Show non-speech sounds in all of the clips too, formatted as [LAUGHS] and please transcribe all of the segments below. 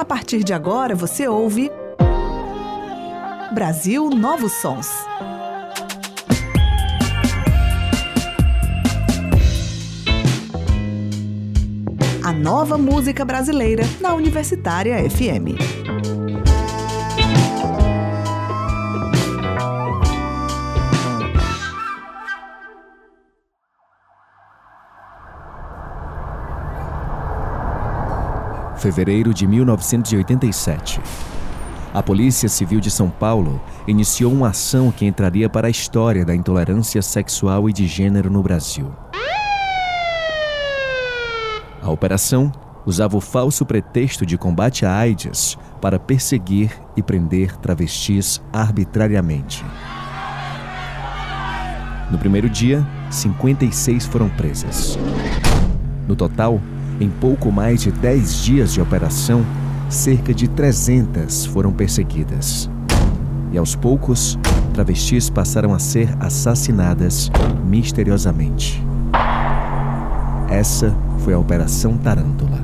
A partir de agora você ouve Brasil Novos Sons. A nova música brasileira na Universitária FM. Fevereiro de 1987. A Polícia Civil de São Paulo iniciou uma ação que entraria para a história da intolerância sexual e de gênero no Brasil. A operação usava o falso pretexto de combate à AIDS para perseguir e prender travestis arbitrariamente. No primeiro dia, 56 foram presas. No total, em pouco mais de 10 dias de operação, cerca de 300 foram perseguidas. E aos poucos, travestis passaram a ser assassinadas misteriosamente. Essa foi a Operação Tarântula.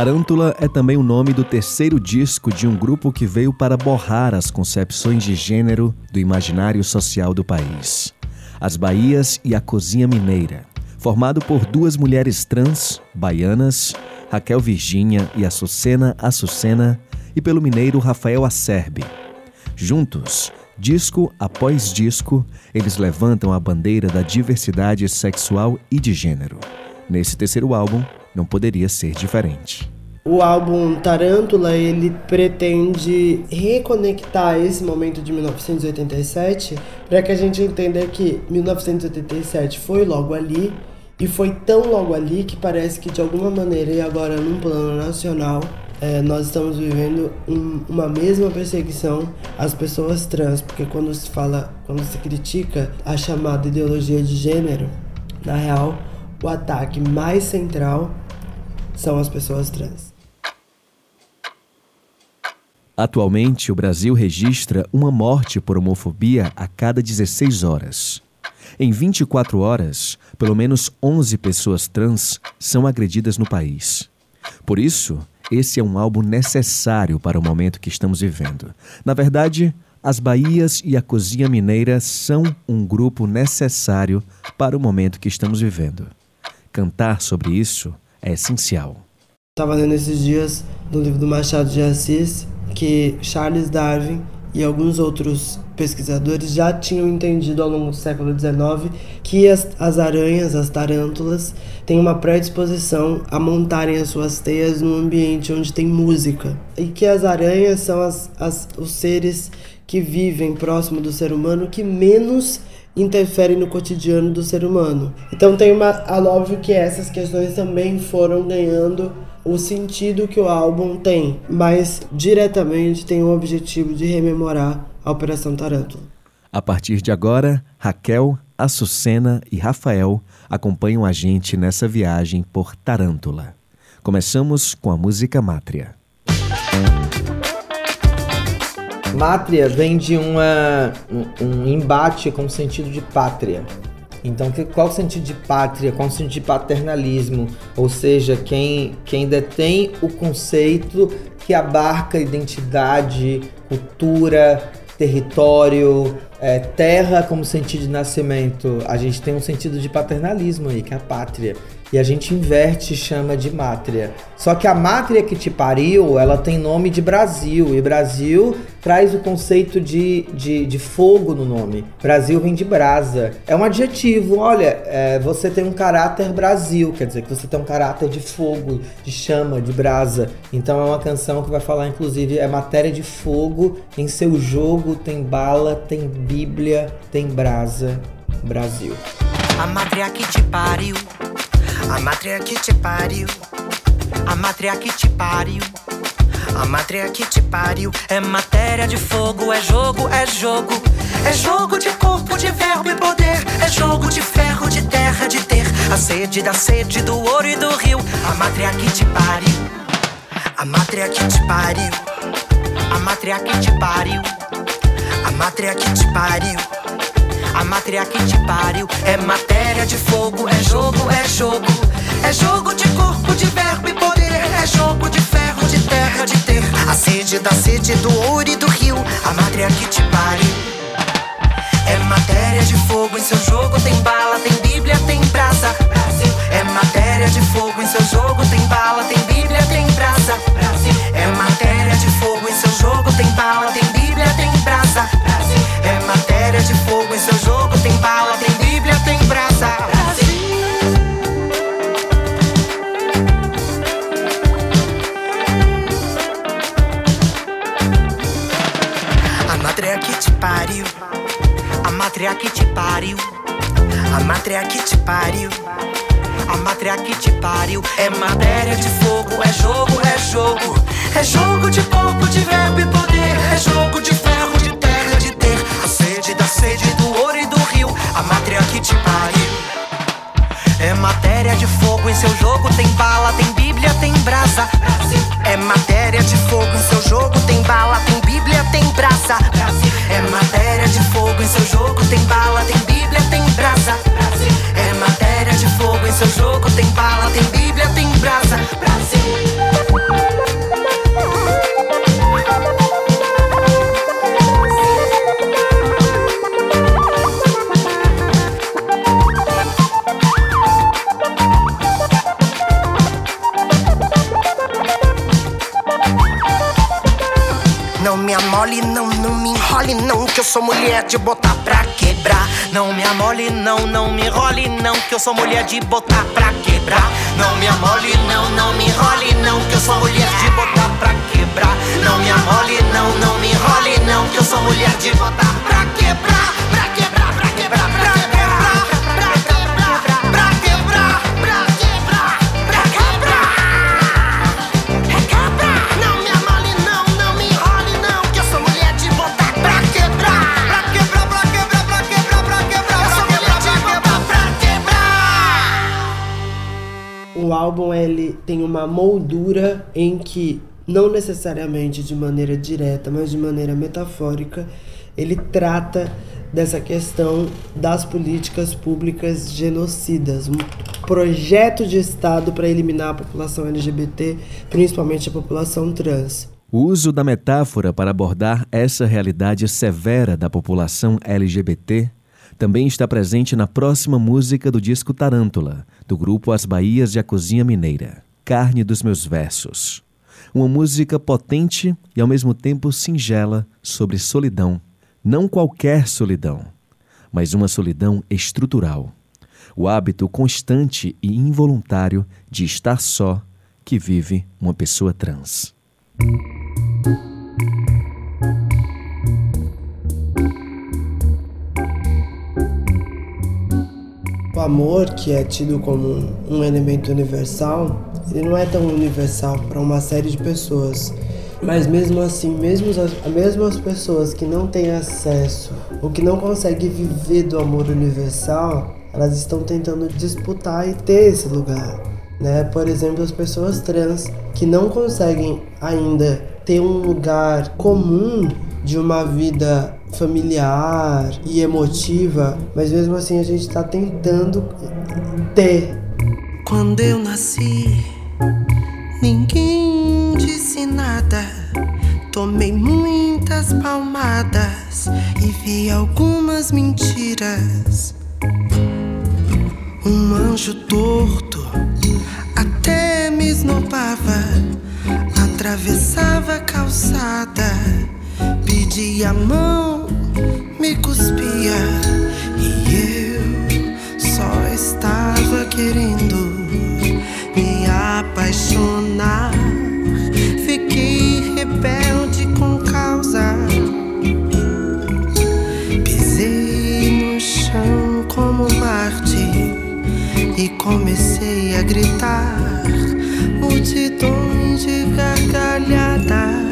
Tarântula é também o nome do terceiro disco de um grupo que veio para borrar as concepções de gênero do imaginário social do país. As Bahias e a Cozinha Mineira, formado por duas mulheres trans, baianas, Raquel Virgínia e Açucena Açucena, e pelo mineiro Rafael Acerbe. Juntos, disco após disco, eles levantam a bandeira da diversidade sexual e de gênero. Nesse terceiro álbum, não poderia ser diferente. O álbum Tarântula, ele pretende reconectar esse momento de 1987 para que a gente entenda que 1987 foi logo ali e foi tão logo ali que parece que de alguma maneira e agora num plano nacional é, nós estamos vivendo um, uma mesma perseguição às pessoas trans, porque quando se fala, quando se critica a chamada ideologia de gênero, na real o ataque mais central são as pessoas trans. Atualmente, o Brasil registra uma morte por homofobia a cada 16 horas. Em 24 horas, pelo menos 11 pessoas trans são agredidas no país. Por isso, esse é um álbum necessário para o momento que estamos vivendo. Na verdade, as Bahias e a Cozinha Mineira são um grupo necessário para o momento que estamos vivendo. Cantar sobre isso é essencial. Estava lendo esses dias no livro do Machado de Assis que Charles Darwin e alguns outros pesquisadores já tinham entendido ao longo do século XIX que as, as aranhas, as tarântulas, têm uma predisposição a montarem as suas teias num ambiente onde tem música. E que as aranhas são as, as, os seres que vivem próximo do ser humano que menos interferem no cotidiano do ser humano. Então tem uma. Óbvio que essas questões também foram ganhando o sentido que o álbum tem, mas diretamente tem o objetivo de rememorar a Operação Tarântula. A partir de agora, Raquel, Açucena e Rafael acompanham a gente nessa viagem por Tarântula. Começamos com a música Mátria. Mátria vem de uma, um, embate com o sentido de pátria. Então, qual o sentido de pátria? Qual o sentido de paternalismo? Ou seja, quem, quem detém o conceito que abarca identidade, cultura, território, é, terra como sentido de nascimento. A gente tem um sentido de paternalismo aí, que é a pátria e a gente inverte e chama de mátria. Só que a mátria que te pariu, ela tem nome de Brasil, e Brasil traz o conceito de, de, de fogo no nome. Brasil vem de brasa. É um adjetivo, olha, é, você tem um caráter Brasil, quer dizer que você tem um caráter de fogo, de chama, de brasa. Então é uma canção que vai falar, inclusive, é matéria de fogo, em seu jogo tem bala, tem bíblia, tem brasa, Brasil. A mátria que te pariu a mátria que te pariu, a mátria que te pariu. A mátria que te pariu é matéria de fogo, é jogo, é jogo. É jogo de corpo, de verbo e poder. É jogo de ferro, de terra, de ter. A sede da sede, do ouro e do rio. A mátria que te pariu. A mátria que te pariu. A mátria que te pariu. A mátria que te pariu. A mátria que te pariu. É matéria de fogo, é jogo, é jogo. É jogo de corpo, de verbo e poder. É jogo de ferro, de terra, de ter. A sede da sede do ouro e do rio. A mátria que te pariu. É matéria de fogo, em seu jogo tem bala, tem bíblia, tem brasa. É matéria de fogo, em seu jogo tem bala, A mátria que te pariu. A mátria que te pariu. É matéria de fogo, é jogo, é jogo. É jogo de corpo, de verbo e poder. É jogo de ferro, de terra, de ter. A sede da sede do ouro e do rio. A mátria que te pariu. É matéria de fogo, em seu jogo tem bala, bíblia, tem brasa. É matéria de fogo, em seu jogo tem bala, tem bíblia, tem brasa. É matéria de fogo, em seu jogo tem bala, tem bíblia, tem brasa. É matéria de fogo, em seu jogo tem bala, tem bíblia, tem brasa. Brasil. Amole, não, não me enrole, não, que eu sou mulher de botar pra quebrar. Não me amole, não, não me enrole, não, que eu sou mulher de botar pra quebrar. Não me amole, não, não me enrole, não, que eu sou mulher de botar pra quebrar. Não me amole, não, não me enrole, não, que eu sou mulher de botar pra quebrar. Álbum ele tem uma moldura em que não necessariamente de maneira direta, mas de maneira metafórica, ele trata dessa questão das políticas públicas genocidas, um projeto de Estado para eliminar a população LGBT, principalmente a população trans. O uso da metáfora para abordar essa realidade severa da população LGBT também está presente na próxima música do disco Tarântula, do grupo As Bahias de a Cozinha Mineira, Carne dos Meus Versos. Uma música potente e ao mesmo tempo singela sobre solidão. Não qualquer solidão, mas uma solidão estrutural. O hábito constante e involuntário de estar só que vive uma pessoa trans. O amor, que é tido como um elemento universal, ele não é tão universal para uma série de pessoas. Mas mesmo assim, mesmo as, mesmo as pessoas que não têm acesso ou que não conseguem viver do amor universal, elas estão tentando disputar e ter esse lugar. Né? Por exemplo, as pessoas trans que não conseguem ainda ter um lugar comum de uma vida familiar e emotiva, mas mesmo assim a gente está tentando ter. Quando eu nasci, ninguém disse nada. Tomei muitas palmadas e vi algumas mentiras. Um anjo torto até me esnobava, atravessava a calçada, pedia a mão, me cuspia e eu só estava querendo me apaixonar. Fiquei rebelde com causa. Pisei no chão como Marte e comecei a gritar. Multidões de gargalhadas.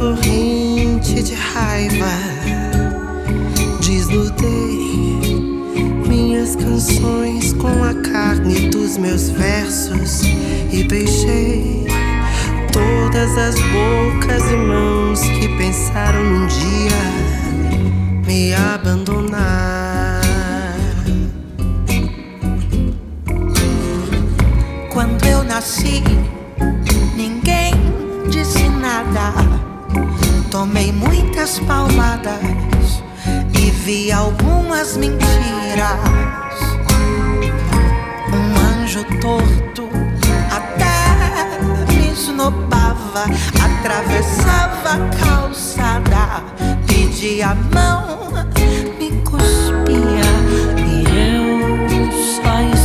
Corrente de raiva. Desnudei minhas canções com a carne dos meus versos e beijei todas as bocas e mãos que pensaram um dia me abandonar. Quando eu nasci, Tomei muitas palmadas e vi algumas mentiras. Anjo torto até me esnobava, atravessava a calçada, pedia a mão, me cuspia e eu só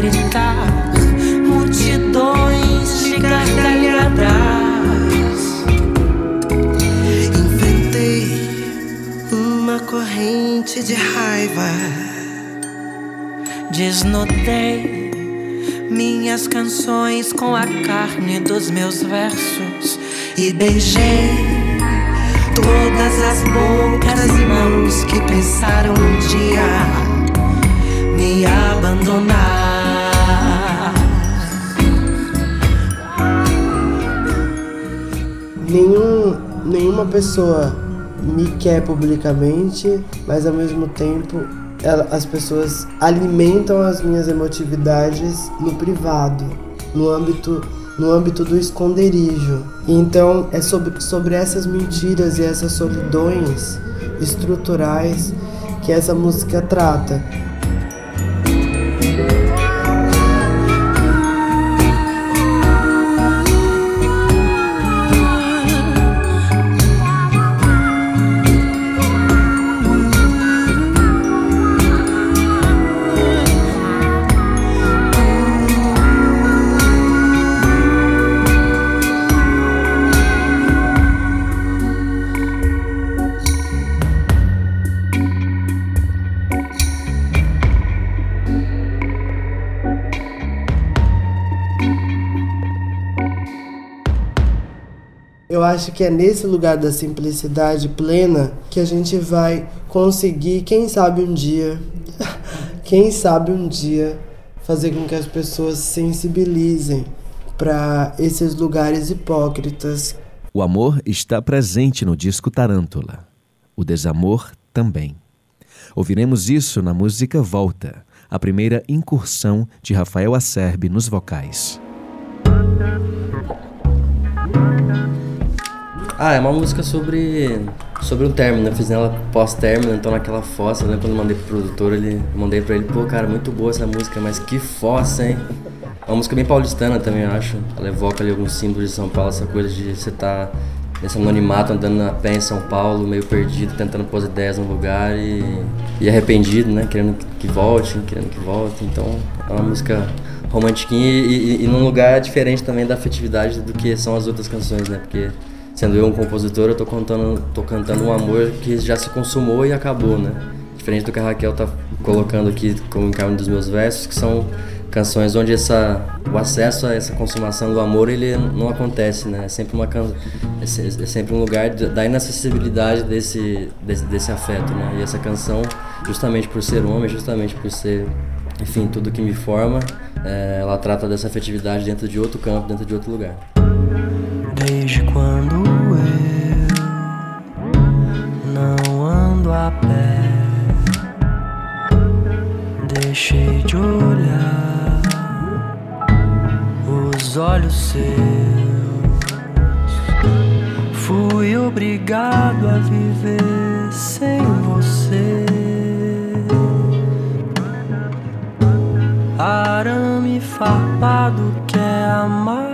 gritar multidões de gargalhadas. Inventei uma corrente de raiva, desnudei minhas canções com a carne dos meus versos e beijei todas as bocas e mãos que pensaram um dia me abandonar. Nenhum, nenhuma pessoa me quer publicamente, mas ao mesmo tempo ela, as pessoas alimentam as minhas emotividades no privado, no âmbito no âmbito do esconderijo. Então é sobre, sobre essas mentiras e essas solidões estruturais que essa música trata. Acho que é nesse lugar da simplicidade plena que a gente vai conseguir, quem sabe um dia, [LAUGHS] quem sabe um dia, fazer com que as pessoas se sensibilizem para esses lugares hipócritas. O amor está presente no disco Tarântula. O desamor também. Ouviremos isso na música Volta, a primeira incursão de Rafael Acerbe nos vocais. Ah, é uma música sobre sobre um término, eu fiz ela pós-término, então naquela fossa, né, quando eu mandei pro produtor, ele mandei pra ele, pô, cara, muito boa essa música, mas que fossa, hein? É uma música bem paulistana também, eu acho. Ela evoca ali alguns símbolos de São Paulo, essa coisa de você tá nesse anonimato, andando a pé em São Paulo, meio perdido, tentando pôr ideias no lugar e, e arrependido, né? Querendo que volte, querendo que volte. Então é uma música romantiquinha e, e, e num lugar diferente também da afetividade do que são as outras canções, né? Porque sendo eu um compositor, eu tô cantando, tô cantando um amor que já se consumou e acabou, né? Diferente do que a Raquel tá colocando aqui como encarno dos meus versos, que são canções onde essa, o acesso a essa consumação do amor ele não acontece, né? É sempre uma é, é sempre um lugar da inacessibilidade desse, desse, desse afeto, né? E essa canção, justamente por ser homem, justamente por ser, enfim, tudo que me forma, é, ela trata dessa afetividade dentro de outro campo, dentro de outro lugar. Deixei de olhar os olhos seus. Fui obrigado a viver sem você. Arame farpado quer amar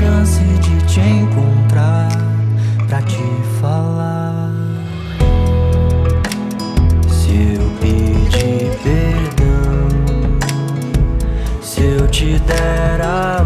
chance de te encontrar pra te falar. Se eu pedir perdão, se eu te der a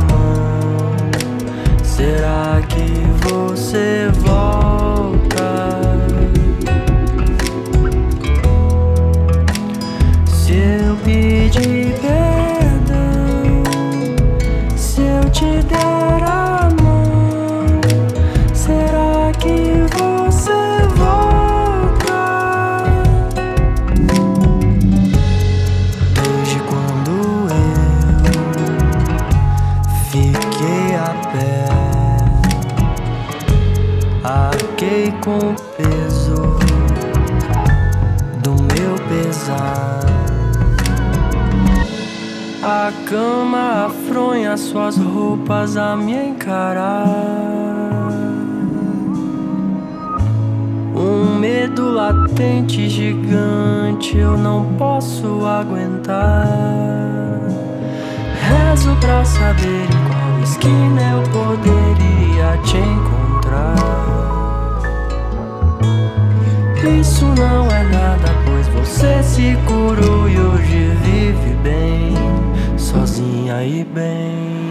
cama afronha suas roupas a me encarar. Um medo latente, gigante, eu não posso aguentar. Rezo pra saber em qual esquina eu poderia te encontrar. Isso não é nada, pois você se curou e hoje vive bem, sozinha e bem.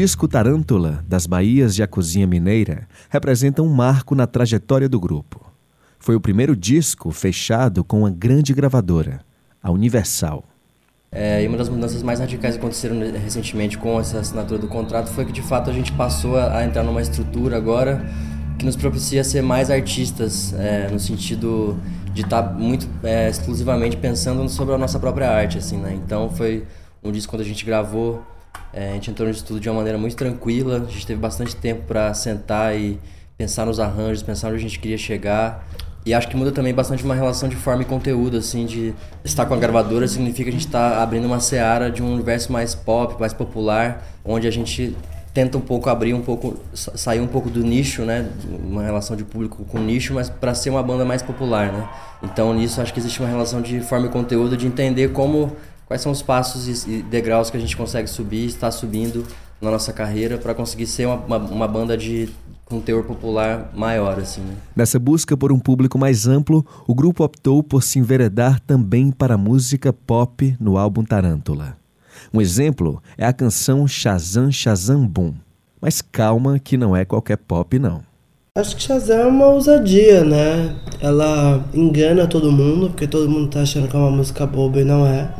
Disco Tarântula, das Bahias de A Cozinha Mineira, representa um marco na trajetória do grupo. Foi o primeiro disco fechado com uma grande gravadora, a Universal. É, e uma das mudanças mais radicais que aconteceram recentemente com essa assinatura do contrato foi que de fato a gente passou a, entrar numa estrutura agora que nos propicia ser mais artistas, é, no sentido de estar muito é, exclusivamente pensando sobre a nossa própria arte, assim, né? Então foi um disco quando a gente gravou, é, a gente entrou no estúdio de uma maneira muito tranquila, a gente teve bastante tempo para sentar e pensar nos arranjos, pensar onde a gente queria chegar. E acho que muda também bastante uma relação de forma e conteúdo, assim, de estar com a gravadora significa que a gente está abrindo uma seara de um universo mais pop, mais popular, onde a gente tenta um pouco abrir um pouco, sa- sair um pouco do nicho, né, uma relação de público com nicho, mas para ser uma banda mais popular, né. Então nisso acho que existe uma relação de forma e conteúdo, de entender como quais são os passos e degraus que a gente consegue subir, está subindo na nossa carreira para conseguir ser uma, uma, uma banda de com teor popular maior, assim, né. Nessa busca por um público mais amplo, o grupo optou por se enveredar também para a música pop no álbum Tarântula. Um exemplo é a canção Shazam Shazam Boom. Mas calma que não é qualquer pop não. Acho que Shazam é uma ousadia, né? Ela engana todo mundo, porque todo mundo tá achando que é uma música boba e não é.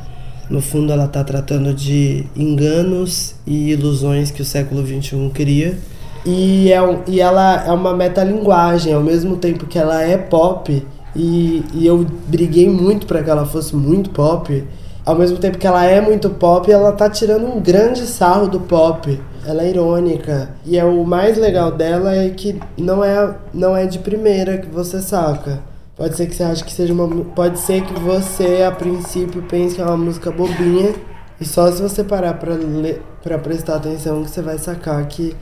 No fundo, ela tá tratando de enganos e ilusões que o século XXI cria. E, é, e ela é uma metalinguagem, ao mesmo tempo que ela é pop, e, e eu briguei muito para que ela fosse muito pop, ao mesmo tempo que ela é muito pop, ela tá tirando um grande sarro do pop. Ela é irônica. E é o mais legal dela é que não é, não é de primeira que você saca. Pode ser que você ache que seja uma. Pode ser que você, a princípio, pense que é uma música bobinha. E só se você parar pra, ler, pra prestar atenção que você vai sacar que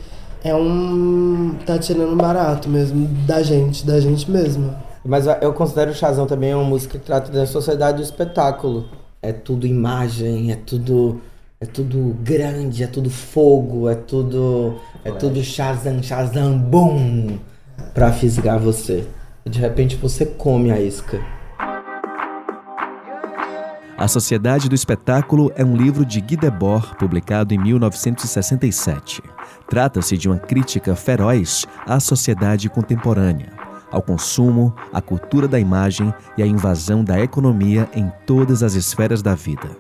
é um. tá tirando barato mesmo da gente, da gente mesmo. Mas eu considero o Shazam também uma música que trata da sociedade do espetáculo. É tudo imagem, é tudo é tudo grande, é tudo fogo, é tudo é tudo Shazam, Shazam, boom, pra fisgar você. De repente você come a isca. A Sociedade do Espetáculo é um livro de Guy Debord, publicado em 1967. Trata-se de uma crítica feroz à sociedade contemporânea, ao consumo, à cultura da imagem e à invasão da economia em todas as esferas da vida.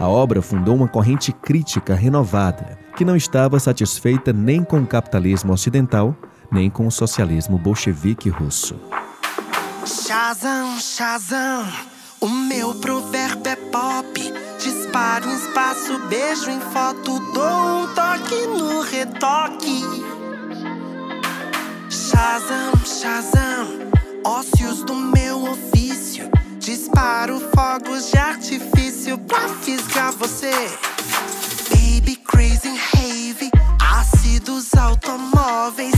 A obra fundou uma corrente crítica renovada, que não estava satisfeita nem com o capitalismo ocidental, nem com o socialismo bolchevique russo. Shazam, Shazam, o meu provérbio é pop. Disparo em espaço, beijo em foto, dou um toque no retoque. Shazam, Shazam, ócios do meu ofício. Disparo fogos de artifício pra fisgar você. Baby crazy rave, ácidos automóveis,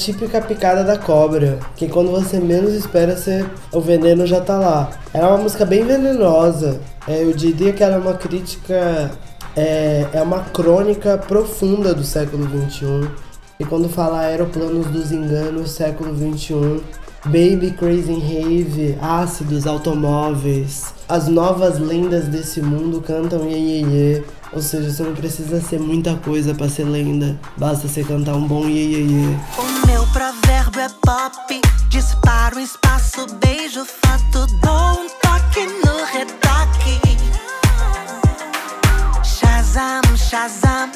típica picada da cobra, que quando você menos espera, você, o veneno já tá lá. Ela é uma música bem venenosa. É, eu diria que ela é uma crítica, é, é uma crônica profunda do século XXI. E quando fala aeroplanos dos enganos, século XXI, Baby Crazy Rave, ácidos, automóveis, as novas lendas desse mundo cantam iê, iê, iê. Ou seja, você não precisa ser muita coisa pra ser lenda, basta você cantar um bom iê, iê, iê. O meu provérbio é pop. Disparo espaço, beijo, foto, dou um toque no retoque. Shazam, Shazam,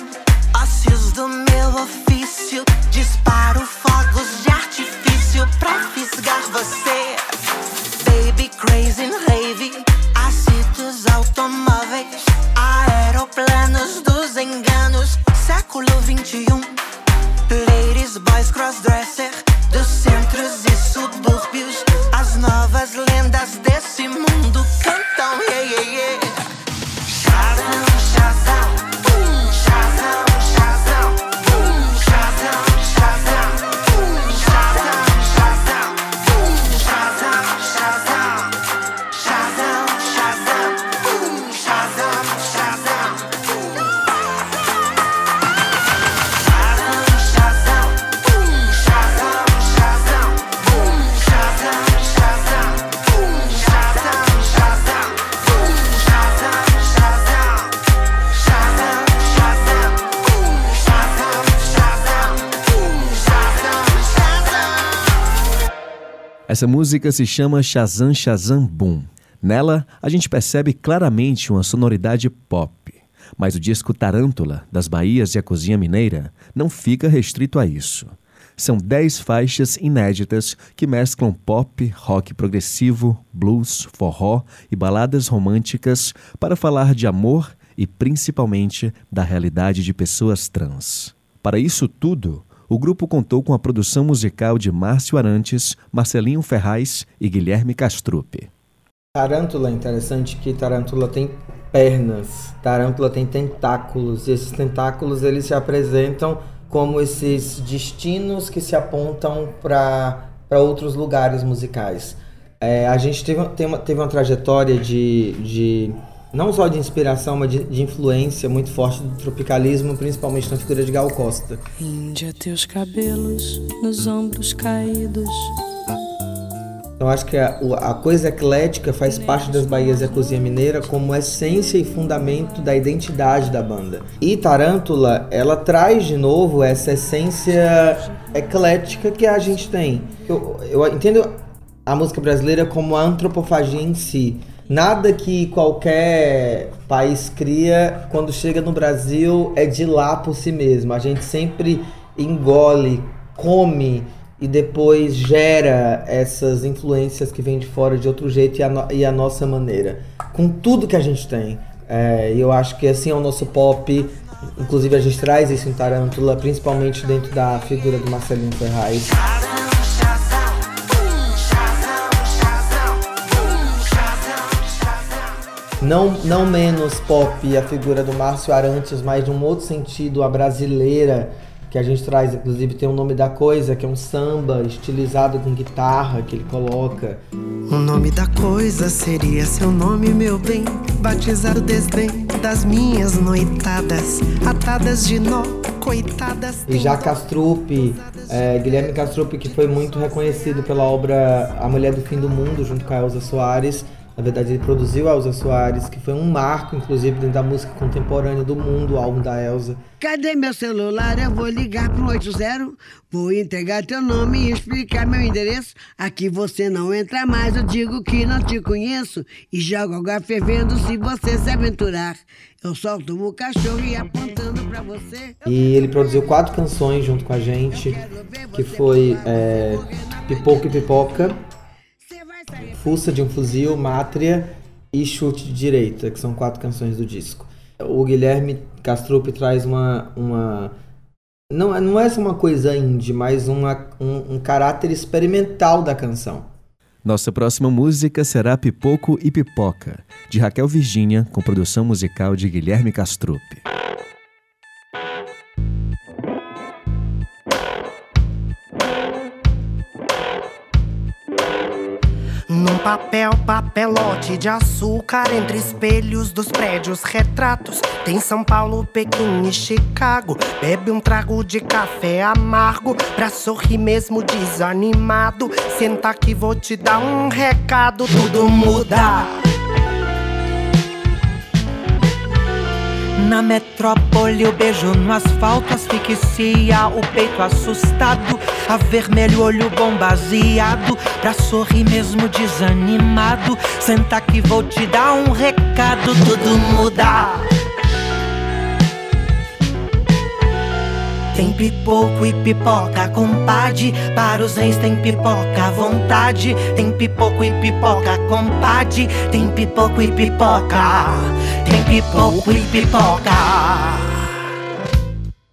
ócios do meu ofício. Disparo fogos de artifício pra fisgar você. Baby crazy rave, ácidos automóveis, aeroplanos dos enganos, século 21. Ladies, boys, crossdresser, dos centros Essa música se chama Shazam Shazam Boom. Nela, a gente percebe claramente uma sonoridade pop. Mas o disco Tarântula, das Bahias e a Cozinha Mineira, não fica restrito a isso. São dez faixas inéditas que mesclam pop, rock progressivo, blues, forró e baladas românticas para falar de amor e principalmente da realidade de pessoas trans. Para isso tudo, o grupo contou com a produção musical de Márcio Arantes, Marcelinho Ferraz e Guilherme Castrupe. Tarântula é interessante que tarântula tem pernas, tarântula tem tentáculos, e esses tentáculos eles se apresentam como esses destinos que se apontam para outros lugares musicais. É, a gente teve, tem uma, teve uma trajetória de, de não só de inspiração, mas de, de influência muito forte do tropicalismo, principalmente na figura de Gal Costa. Índia, teus cabelos nos ombros caídos. Então acho que a, a coisa eclética faz parte das Bahias e a Cozinha Mineira como essência e fundamento da identidade da banda. E Tarântula, ela traz de novo essa essência eclética que a gente tem. Eu, eu entendo a música brasileira como a antropofagia em si. Nada que qualquer país cria quando chega no Brasil é de lá por si mesmo. A gente sempre engole, come e depois gera essas influências que vêm de fora de outro jeito e a, no- e a nossa maneira. Com tudo que a gente tem. É, eu acho que assim é o nosso pop. Inclusive a gente traz isso em Tarântula, principalmente dentro da figura do Marcelinho Ferraz. Não, não menos pop a figura do Márcio Arantes, mas de um outro sentido, a brasileira, que a gente traz, inclusive tem o nome da coisa, que é um samba estilizado com guitarra que ele coloca. O nome da coisa seria seu nome, meu bem, batizado desdém das minhas noitadas, atadas de nó, coitadas. E já Castrupe, é, Guilherme Castrupe, que foi muito reconhecido pela obra A Mulher do Fim do Mundo, junto com a Elza Soares. Na verdade, ele produziu Elza Soares, que foi um marco, inclusive, dentro da música contemporânea do mundo, o álbum da Elza. Cadê meu celular? Eu vou ligar pro 80. Vou entregar teu nome e explicar meu endereço. Aqui você não entra mais, eu digo que não te conheço. E jogo água fervendo se você se aventurar. Eu solto o cachorro e apontando pra você. E ele produziu quatro canções junto com a gente, que foi é, Pipoca e Pipoca, Fuça de um Fuzil, Mátria e Chute de Direita, que são quatro canções do disco. O Guilherme Castrupe traz uma. uma não, não é só uma coisa indie, mas uma, um, um caráter experimental da canção. Nossa próxima música será Pipoco e Pipoca, de Raquel Virgínia, com produção musical de Guilherme Castrupe. Papel, papelote de açúcar Entre espelhos dos prédios, retratos Tem São Paulo, Pequim e Chicago. Bebe um trago de café amargo Pra sorrir mesmo desanimado. Senta que vou te dar um recado Tudo muda Na metrópole o beijo no asfalto asfixia o peito assustado A vermelho olho bombaseado Pra sorrir mesmo desanimado. Senta que vou te dar um recado Tudo muda Tem pipoco e pipoca, compadre. Para os reis tem pipoca à vontade. Tem pipoco e pipoca, compadre. Tem pipoco e pipoca. Tem pipoco e pipoca.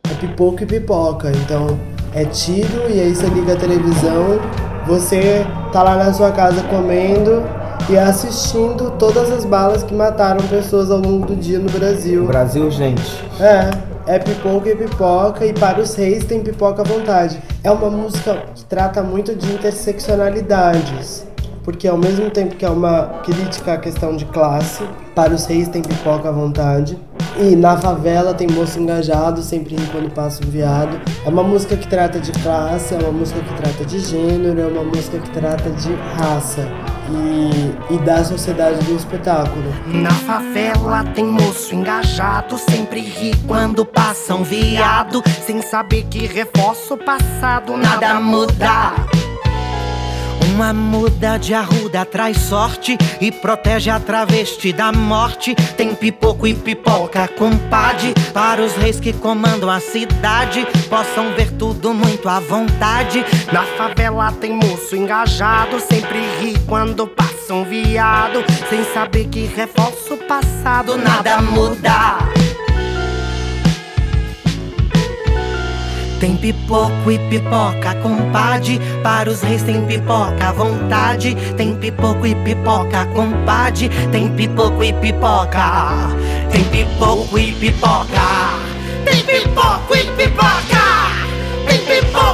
É pipoco e pipoca, então é tiro e aí você liga a televisão, você tá lá na sua casa comendo e assistindo todas as balas que mataram pessoas ao longo do dia no Brasil. Brasil, gente. É, é pipoca e pipoca e para os reis tem pipoca à vontade. É uma música que trata muito de interseccionalidades, porque ao mesmo tempo que é uma crítica à questão de classe, para os reis tem pipoca à vontade. E na favela tem moço engajado, sempre ri quando passa um viado. É uma música que trata de classe, é uma música que trata de gênero, é uma música que trata de raça e, e da sociedade do espetáculo. Na favela tem moço engajado, sempre ri quando passa um viado, sem saber que reforça o passado, nada muda. Uma muda de arruda traz sorte e protege a travesti da morte. Tem pipoco e pipoca, compadre, para os reis que comandam a cidade. Possam ver tudo muito à vontade. Na favela tem moço engajado, sempre ri quando passa um viado. Sem saber que reforça o passado, nada muda. Tem pipoco e pipoca, compadre. Para os reis tem pipoca à vontade. Tem pipoco e pipoca, compadre. Tem pipoco e pipoca. Tem pipoco e pipoca. Tem pipoco e pipoca. Tem pipoco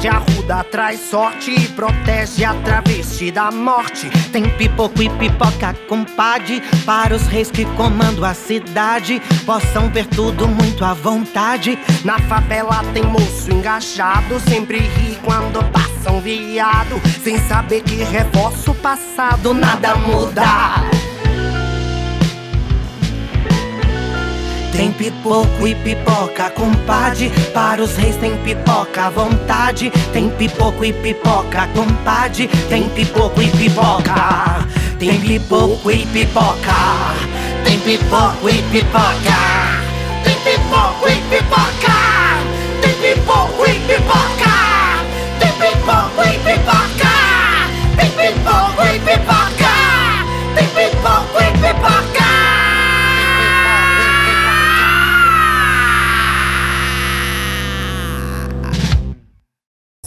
de arruda traz sorte e protege a travesti da morte. Tem pipoco e pipoca, compadre, para os reis que comandam a cidade. Possam ver tudo muito à vontade. Na favela tem moço engajado, sempre ri quando passa um viado. Sem saber que reforça o passado, nada muda. Tem pipoco e pipoca, compadre. Para os reis tem pipoca à vontade. Tem pipoco e pipoca, compadre. Tem pipoco e pipoca. Tem pipoco e pipoca. Tem pipoco e pipoca. Tem pipoco e pipoca. Tem pipoco e pipoca.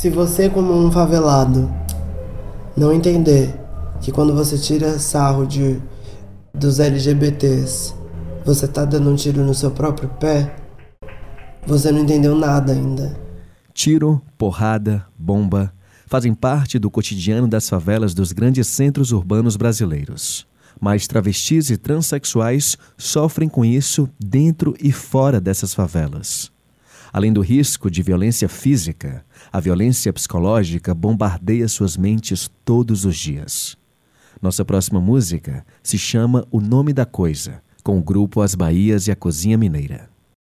Se você, como um favelado, não entender que quando você tira sarro de, dos LGBTs, você tá dando um tiro no seu próprio pé, você não entendeu nada ainda. Tiro, porrada, bomba fazem parte do cotidiano das favelas dos grandes centros urbanos brasileiros. Mas travestis e transexuais sofrem com isso dentro e fora dessas favelas. Além do risco de violência física, a violência psicológica bombardeia suas mentes todos os dias. Nossa próxima música se chama O Nome da Coisa, com o grupo As Bahias e a Cozinha Mineira.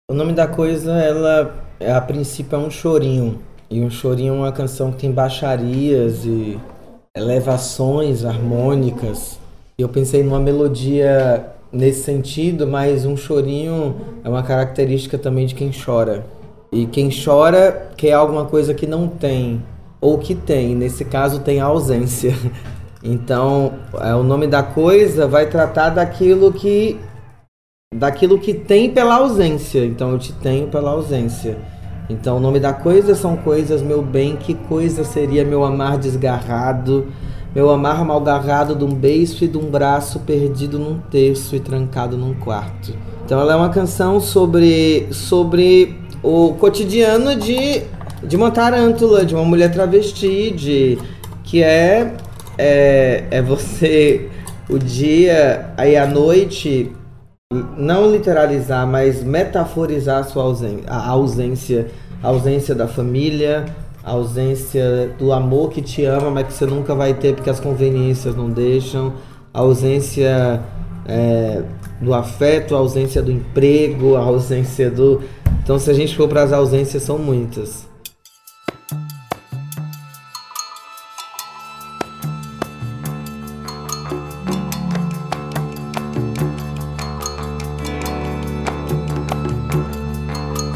O nome da coisa, ela a princípio é um chorinho. E um chorinho é uma canção que tem baixarias e elevações harmônicas. Eu pensei numa melodia nesse sentido, mas um chorinho é uma característica também de quem chora. E quem chora quer alguma coisa que não tem, ou que tem, nesse caso tem a ausência. [LAUGHS] Então, é, o nome da coisa vai tratar daquilo que daquilo que tem pela ausência. Então, eu te tenho pela ausência. Então, o nome da coisa são coisas, meu bem, que coisa seria meu amar desgarrado, meu amar malgarrado de um beijo e de um braço perdido num terço e trancado num quarto. Então, ela é uma canção sobre sobre o cotidiano de, de uma tarântula, de uma mulher travesti, de, que é, é, é você [LAUGHS] o dia aí a noite não literalizar, mas metaforizar a sua ausência, a ausência, a ausência da família, a ausência do amor que te ama, mas que você nunca vai ter porque as conveniências não deixam, a ausência é, do afeto, a ausência do emprego, a ausência do então, se a gente for para as ausências, são muitas.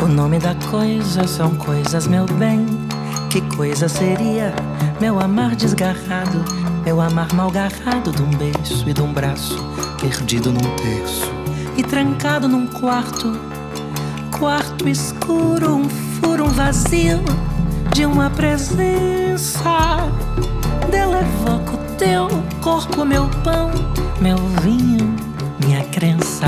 O nome da coisa são coisas, meu bem. Que coisa seria meu amar desgarrado, meu amar malgarrado de um beijo e de um braço perdido num terço e trancado num quarto quarto escuro, um furo, um vazio de uma presença. Dela evoco teu corpo, meu pão, meu vinho, minha crença.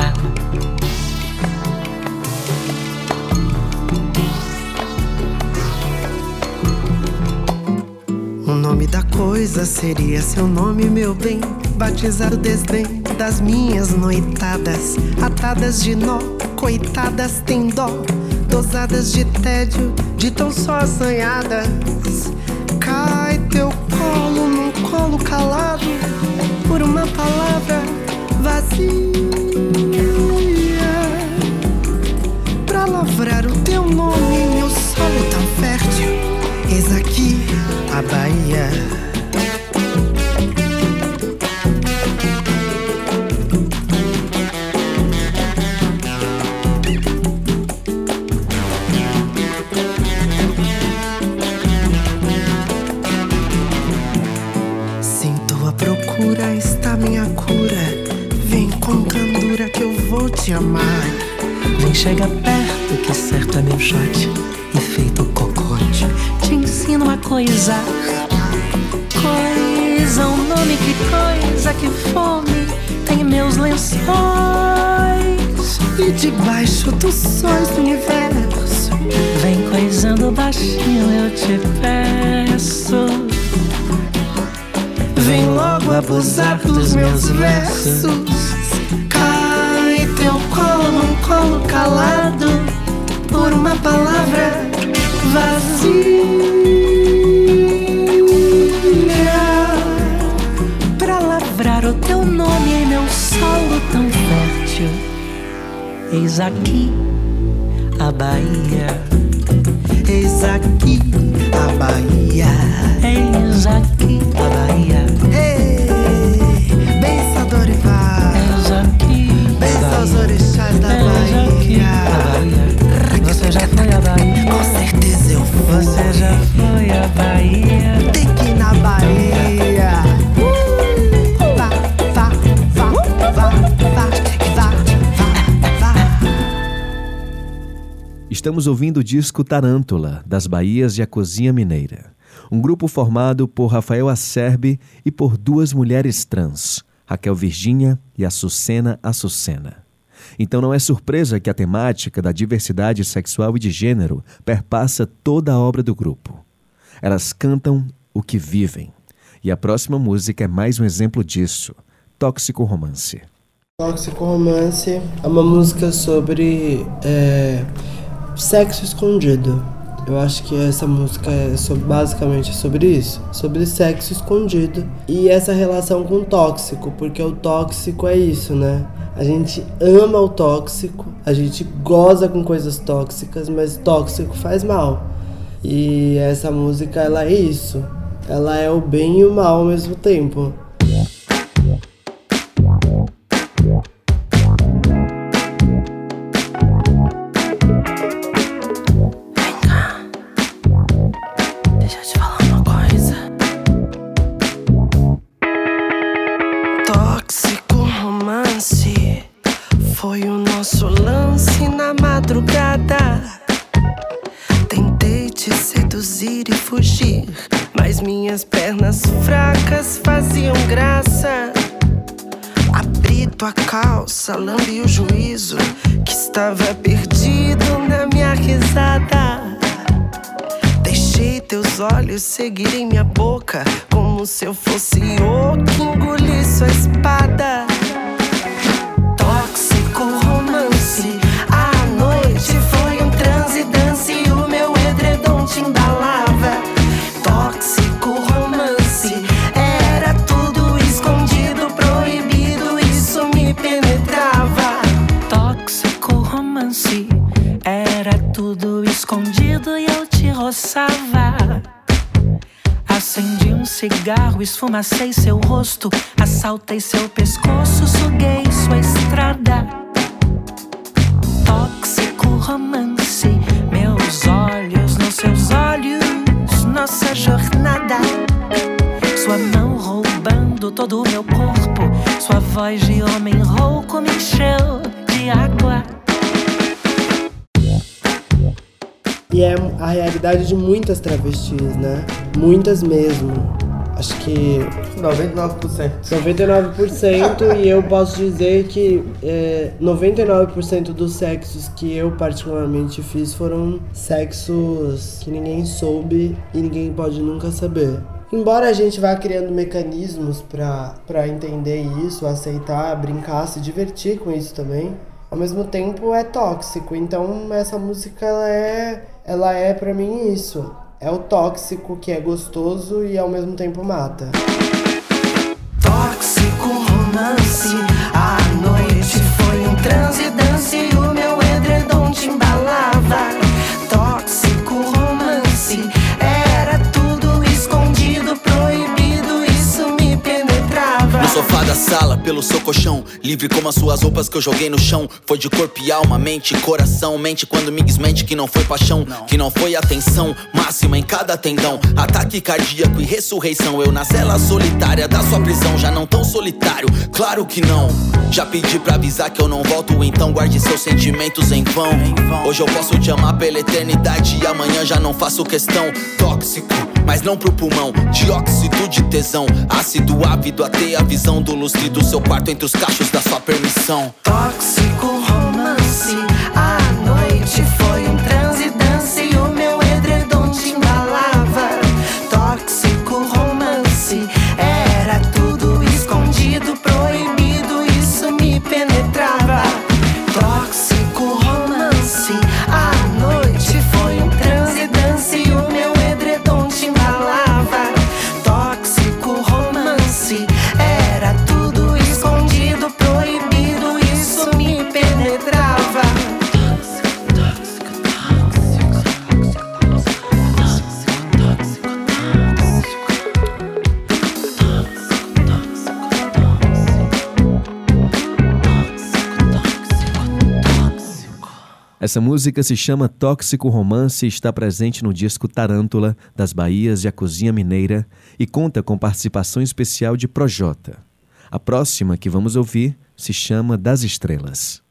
O nome da coisa seria seu nome, meu bem. Batizar o desdém das minhas noitadas, atadas de nó coitadas têm dó, dosadas de tédio, de tão só assanhadas. Cai teu colo num colo calado, por uma palavra vazia. Pra lavrar o teu nome meu solo tão fértil, eis aqui a Bahia. Te amar. Vem chega perto, que certo é meu shot. E feito cocote, te ensino a coisa. Coisa, um nome que coisa, que fome tem meus lençóis. E debaixo dos sóis do universo, vem coisando baixinho, eu te peço. Vem logo abusar dos meus versos calado por uma palavra vazia pra lavrar o teu nome em meu solo tão fértil. Eis aqui a Bahia. Eis aqui Estamos ouvindo o disco Tarântula, das Bahias e a Cozinha Mineira. Um grupo formado por Rafael Acerbe e por duas mulheres trans, Raquel Virgínia e Açucena Açucena. Então não é surpresa que a temática da diversidade sexual e de gênero perpassa toda a obra do grupo. Elas cantam o que vivem. E a próxima música é mais um exemplo disso: Tóxico Romance. Tóxico Romance é uma música sobre é, sexo escondido. Eu acho que essa música é sobre, basicamente sobre isso, sobre sexo escondido e essa relação com o tóxico, porque o tóxico é isso, né? A gente ama o tóxico, a gente goza com coisas tóxicas, mas tóxico faz mal. E essa música ela é isso. Ela é o bem e o mal ao mesmo tempo. Calça, lambe o juízo que estava perdido na minha risada. Deixei teus olhos seguirem minha boca como se eu fosse o que engoli sua espada. Cigarro, esfumacei seu rosto, assaltei seu pescoço, suguei sua estrada. Tóxico romance, meus olhos nos seus olhos, nossa jornada. Sua mão roubando todo o meu corpo, sua voz de homem rouco me encheu de água. E é a realidade de muitas travestis, né? Muitas mesmo. Acho que. 99%. 99% e eu posso dizer que é, 99% dos sexos que eu particularmente fiz foram sexos que ninguém soube e ninguém pode nunca saber. Embora a gente vá criando mecanismos para entender isso, aceitar, brincar, se divertir com isso também, ao mesmo tempo é tóxico. Então essa música ela é ela é para mim isso. É o tóxico que é gostoso e ao mesmo tempo mata. Tóxico romance, da sala, pelo seu colchão, livre como as suas roupas que eu joguei no chão. Foi de corpo e alma, mente e coração. Mente quando me desmente que não foi paixão, que não foi atenção máxima em cada tendão. Ataque cardíaco e ressurreição. Eu na cela solitária da sua prisão, já não tão solitário, claro que não. Já pedi pra avisar que eu não volto, então guarde seus sentimentos em vão. Hoje eu posso te amar pela eternidade e amanhã já não faço questão. Tóxico, mas não pro pulmão. Dióxido de tesão, ácido ávido até a visão do lustre do seu quarto entre os cachos da sua permissão. Tóxico romance, Essa música se chama Tóxico Romance e está presente no disco Tarântula, das Bahias e a Cozinha Mineira, e conta com participação especial de Projota. A próxima que vamos ouvir se chama Das Estrelas.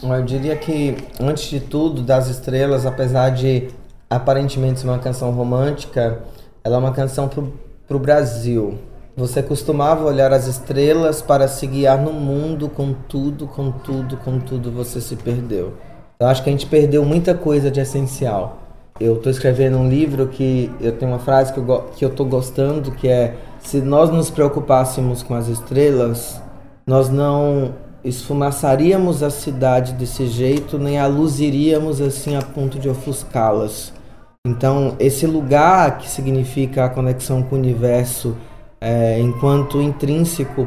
Eu diria que, antes de tudo, Das Estrelas, apesar de aparentemente ser uma canção romântica, ela é uma canção pro, pro Brasil. Você costumava olhar as estrelas para se guiar no mundo com tudo, com tudo, com tudo você se perdeu. Eu acho que a gente perdeu muita coisa de essencial. Eu estou escrevendo um livro que eu tenho uma frase que eu, que eu tô gostando, que é se nós nos preocupássemos com as estrelas, nós não esfumaçaríamos a cidade desse jeito, nem a luziríamos assim a ponto de ofuscá-las. Então, esse lugar que significa a conexão com o universo é, enquanto intrínseco,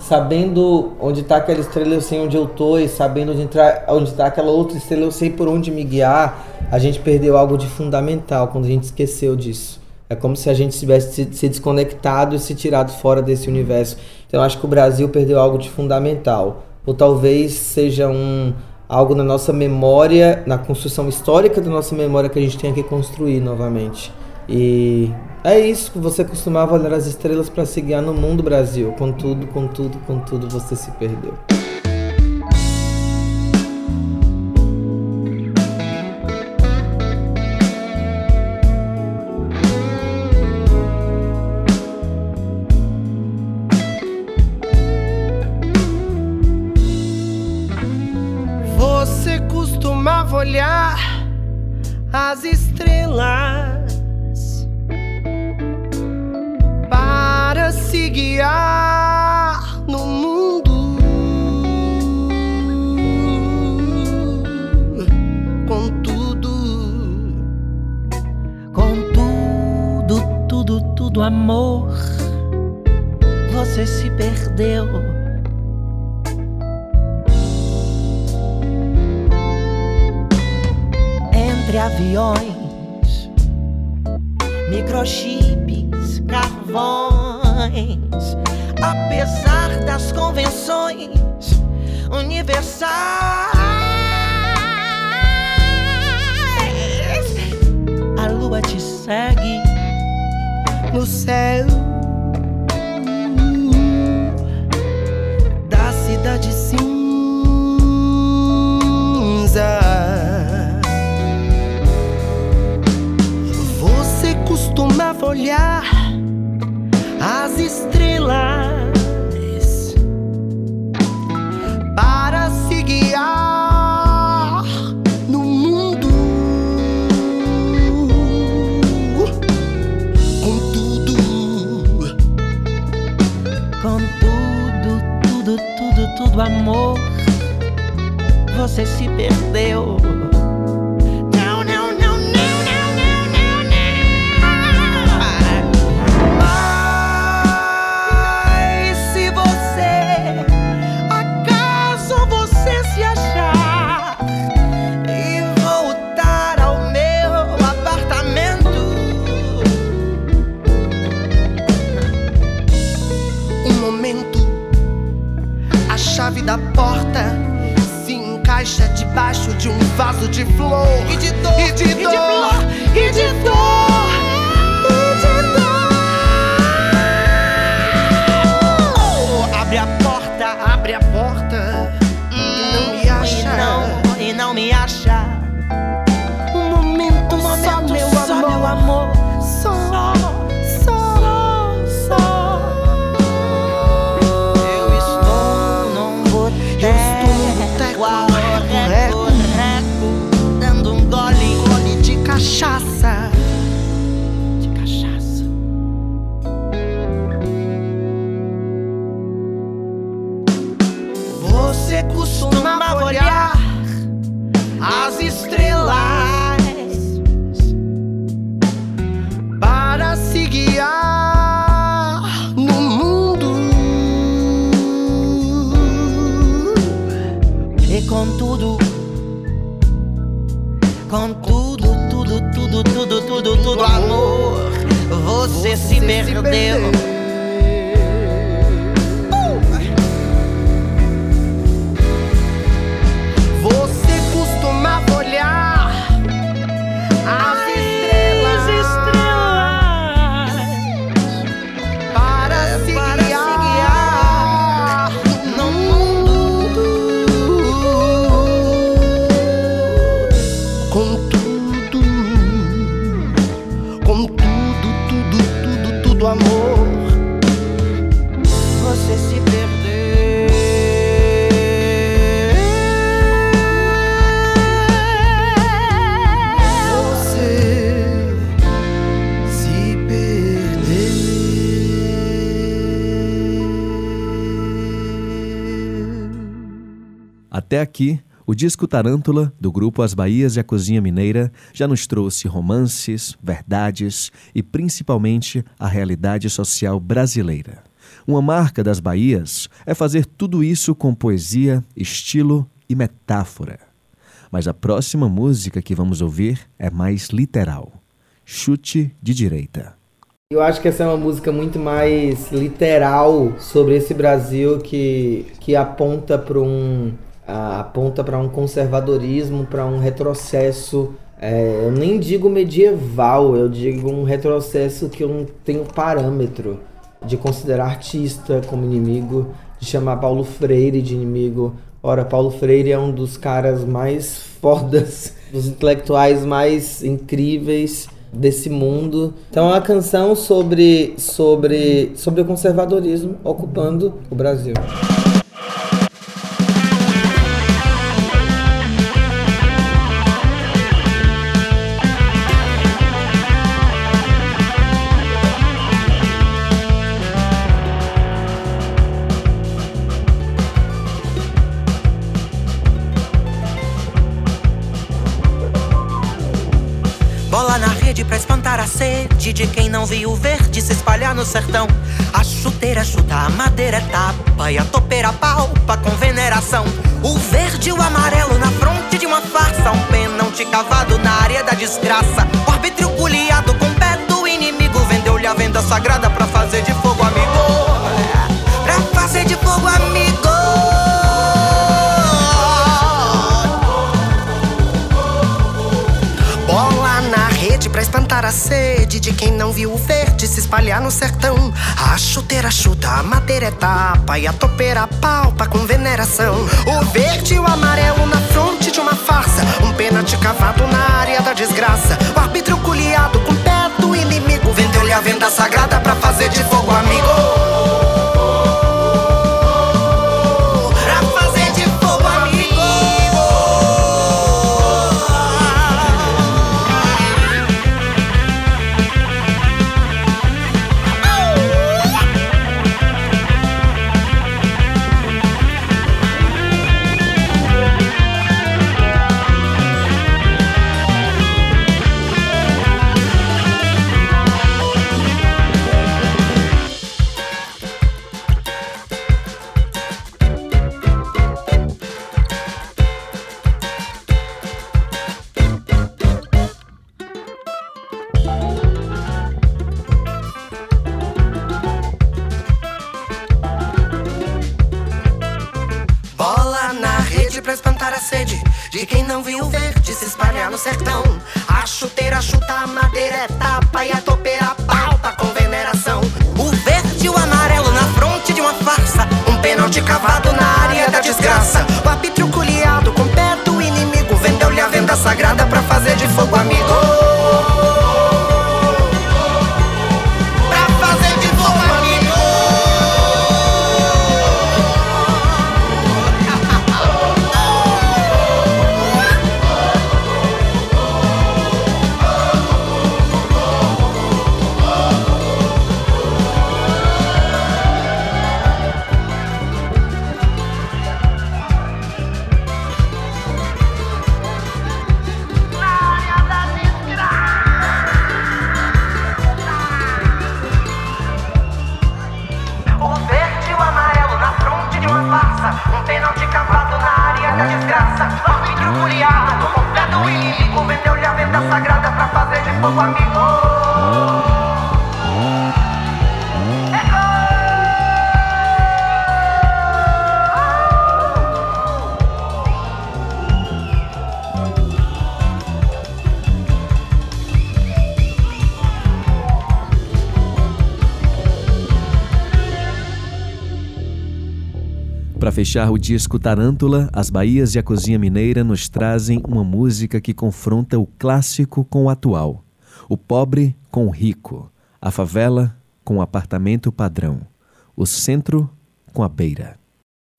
sabendo onde está aquela estrela, eu sei onde eu tô, e sabendo onde está aquela outra estrela, eu sei por onde me guiar, a gente perdeu algo de fundamental quando a gente esqueceu disso. É como se a gente tivesse se, se desconectado e se tirado fora desse universo. Então, eu acho que o Brasil perdeu algo de fundamental. Ou talvez seja um, algo na nossa memória, na construção histórica da nossa memória que a gente tem que construir novamente. E é isso que você costumava olhar as estrelas para se guiar no mundo Brasil. Contudo, contudo, contudo, você se perdeu. guiar no mundo Contudo, contudo, tudo, tudo, amor, você se perdeu. Entre aviões, microchips, carvão apesar das convenções universais. A lua te segue no céu da cidade cinza. Você costumava olhar do amor, você se perdeu. abaixo de um vaso de flor. E de dor, e de, dor, e de, flor, e de dor. você se perdeu. do amor. Você se perdeu. Você se perdeu. Até aqui o disco Tarântula, do grupo As Bahias e a Cozinha Mineira, já nos trouxe romances, verdades e principalmente a realidade social brasileira. Uma marca das Bahias é fazer tudo isso com poesia, estilo e metáfora. Mas a próxima música que vamos ouvir é mais literal. Chute de direita. Eu acho que essa é uma música muito mais literal sobre esse Brasil que, que aponta para um aponta para um conservadorismo, para um retrocesso. É, eu nem digo medieval, eu digo um retrocesso que eu não tenho parâmetro de considerar artista como inimigo, de chamar Paulo Freire de inimigo. Ora, Paulo Freire é um dos caras mais fodas, [LAUGHS] dos intelectuais mais incríveis desse mundo. Então é uma canção sobre, sobre, sobre o conservadorismo ocupando o Brasil. Sede de quem não viu o verde se espalhar no sertão. A chuteira chuta, a madeira é tapa e a topeira palpa com veneração. O verde e o amarelo na fronte de uma farsa, um de cavado na área da desgraça. O arbítrio culiado com pé do inimigo vendeu-lhe a venda sagrada pra fazer de espantar a sede de quem não viu o verde se espalhar no sertão. A chuteira chuta, a madeira é tapa e a topeira palpa com veneração. O verde e o amarelo na fronte de uma farsa, um pênalti cavado na área da desgraça. O árbitro culiado com pé do inimigo vendeu-lhe a venda sagrada pra fazer de fogo amigo. Vaya todo. Fechar o disco Tarântula, as Bahias e a Cozinha Mineira nos trazem uma música que confronta o clássico com o atual, o pobre com o rico, a favela com o apartamento padrão, o centro com a beira.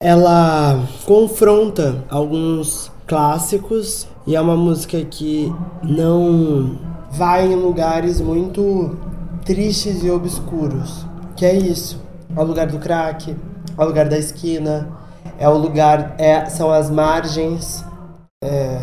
Ela confronta alguns clássicos e é uma música que não vai em lugares muito tristes e obscuros, que é isso, ao lugar do crack, ao lugar da esquina, é o lugar, é, são as margens. É,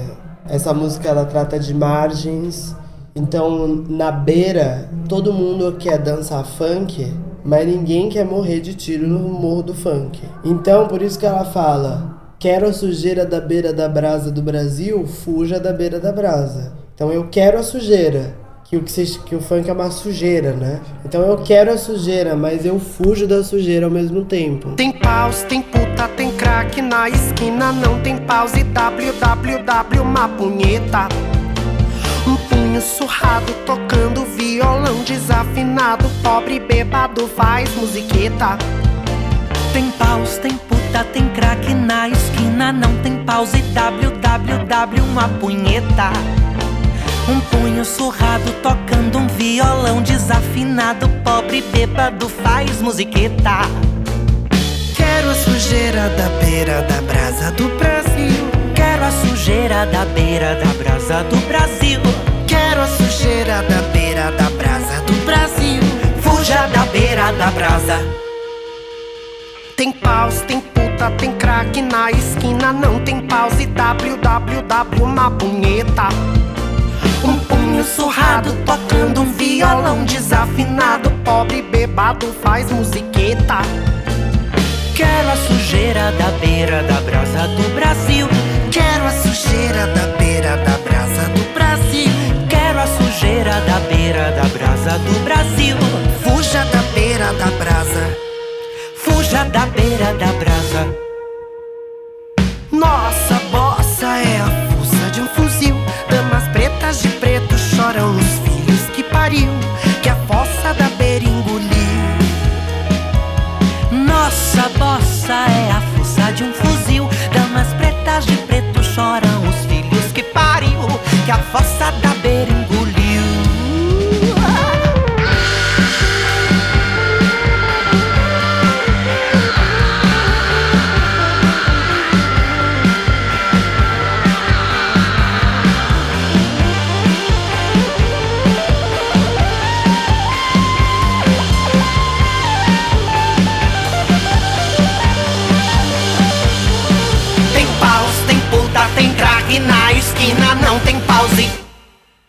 essa música ela trata de margens. Então, na beira, todo mundo quer dançar funk, mas ninguém quer morrer de tiro no morro do funk. Então, por isso que ela fala: quero a sujeira da beira da brasa do Brasil, fuja da beira da brasa. Então, eu quero a sujeira, que o, que, se, que o funk é uma sujeira, né? Então eu quero a sujeira, mas eu fujo da sujeira ao mesmo tempo. Tem paus, tem puta, tem crack na esquina, não tem pause, www, uma punheta. Um punho surrado tocando violão desafinado, pobre bêbado faz musiqueta. Tem paus, tem puta, tem crack na esquina, não tem pause, www, uma punheta. Um punho surrado tocando um violão desafinado. Pobre bêbado faz musiqueta. Quero a sujeira da beira da brasa do Brasil. Quero a sujeira da beira da brasa do Brasil. Quero a sujeira da beira da brasa do Brasil. Fuja da beira da brasa. Tem paus, tem puta, tem crack na esquina. Não tem pause, www, uma punheta. Surrado tocando um violão desafinado. Pobre bebado faz musiqueta. Quero a sujeira da beira da brasa do Brasil. Quero a sujeira da beira da brasa do Brasil. Quero a sujeira da beira da brasa do Brasil. Fuja da beira da brasa. Fuja da beira da brasa. Nossa de um fuzil. Damas pretas de preto choram os filhos que pariu. Que a fossa da beira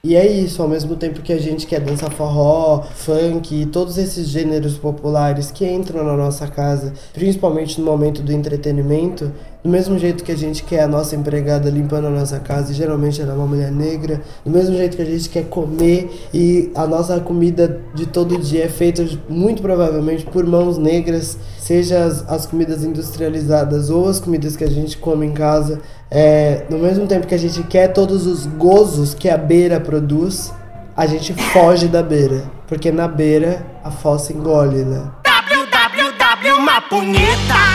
E é isso, ao mesmo tempo que a gente quer dançar forró, funk e todos esses gêneros populares que entram na nossa casa, principalmente no momento do entretenimento, do mesmo jeito que a gente quer a nossa empregada limpando a nossa casa, e geralmente ela é uma mulher negra, do mesmo jeito que a gente quer comer e a nossa comida de todo dia é feita muito provavelmente por mãos negras, seja as, as comidas industrializadas ou as comidas que a gente come em casa, é, no mesmo tempo que a gente quer todos os gozos que a beira produz, a gente foge da beira. Porque na beira a fossa engole, né? www, uma punheta.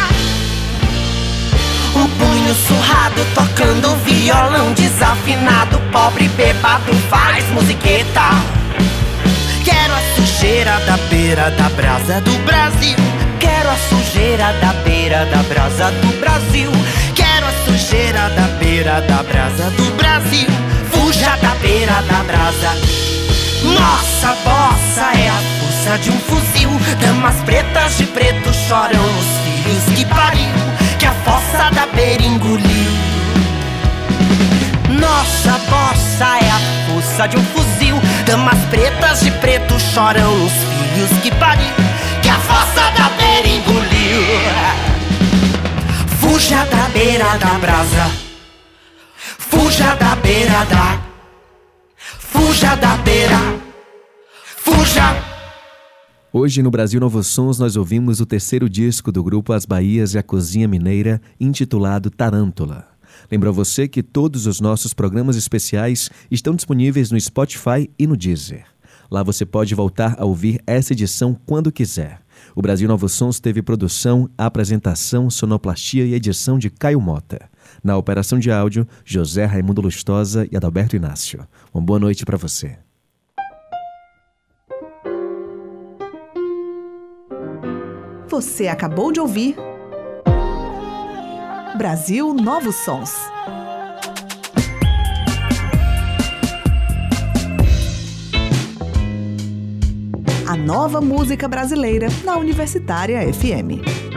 Um punho surrado tocando violão desafinado. Pobre bebado faz musiqueta. Quero a sujeira da beira da brasa do Brasil. A sujeira da beira da brasa do Brasil. Quero a sujeira da beira da brasa do Brasil. Fuja da beira da brasa. Nossa bossa é a força de um fuzil. Damas pretas de preto choram os filhos que pariu. Que a fossa da beira engoliu. Nossa bossa é a força de um fuzil. Damas pretas de preto choram os filhos que pariu. A da beira engoliu. Fuja da beira da brasa. Fuja da beira da. Fuja da beira. Fuja. Hoje no Brasil Novos Sons nós ouvimos o terceiro disco do grupo As Bahias e a Cozinha Mineira, intitulado Tarântula. Lembro a você que todos os nossos programas especiais estão disponíveis no Spotify e no Deezer. Lá você pode voltar a ouvir essa edição quando quiser. O Brasil Novos Sons teve produção, apresentação, sonoplastia e edição de Caio Mota. Na operação de áudio, José Raimundo Lustosa e Adalberto Inácio. Uma boa noite para você. Você acabou de ouvir Brasil Novos Sons. A nova música brasileira na Universitária FM.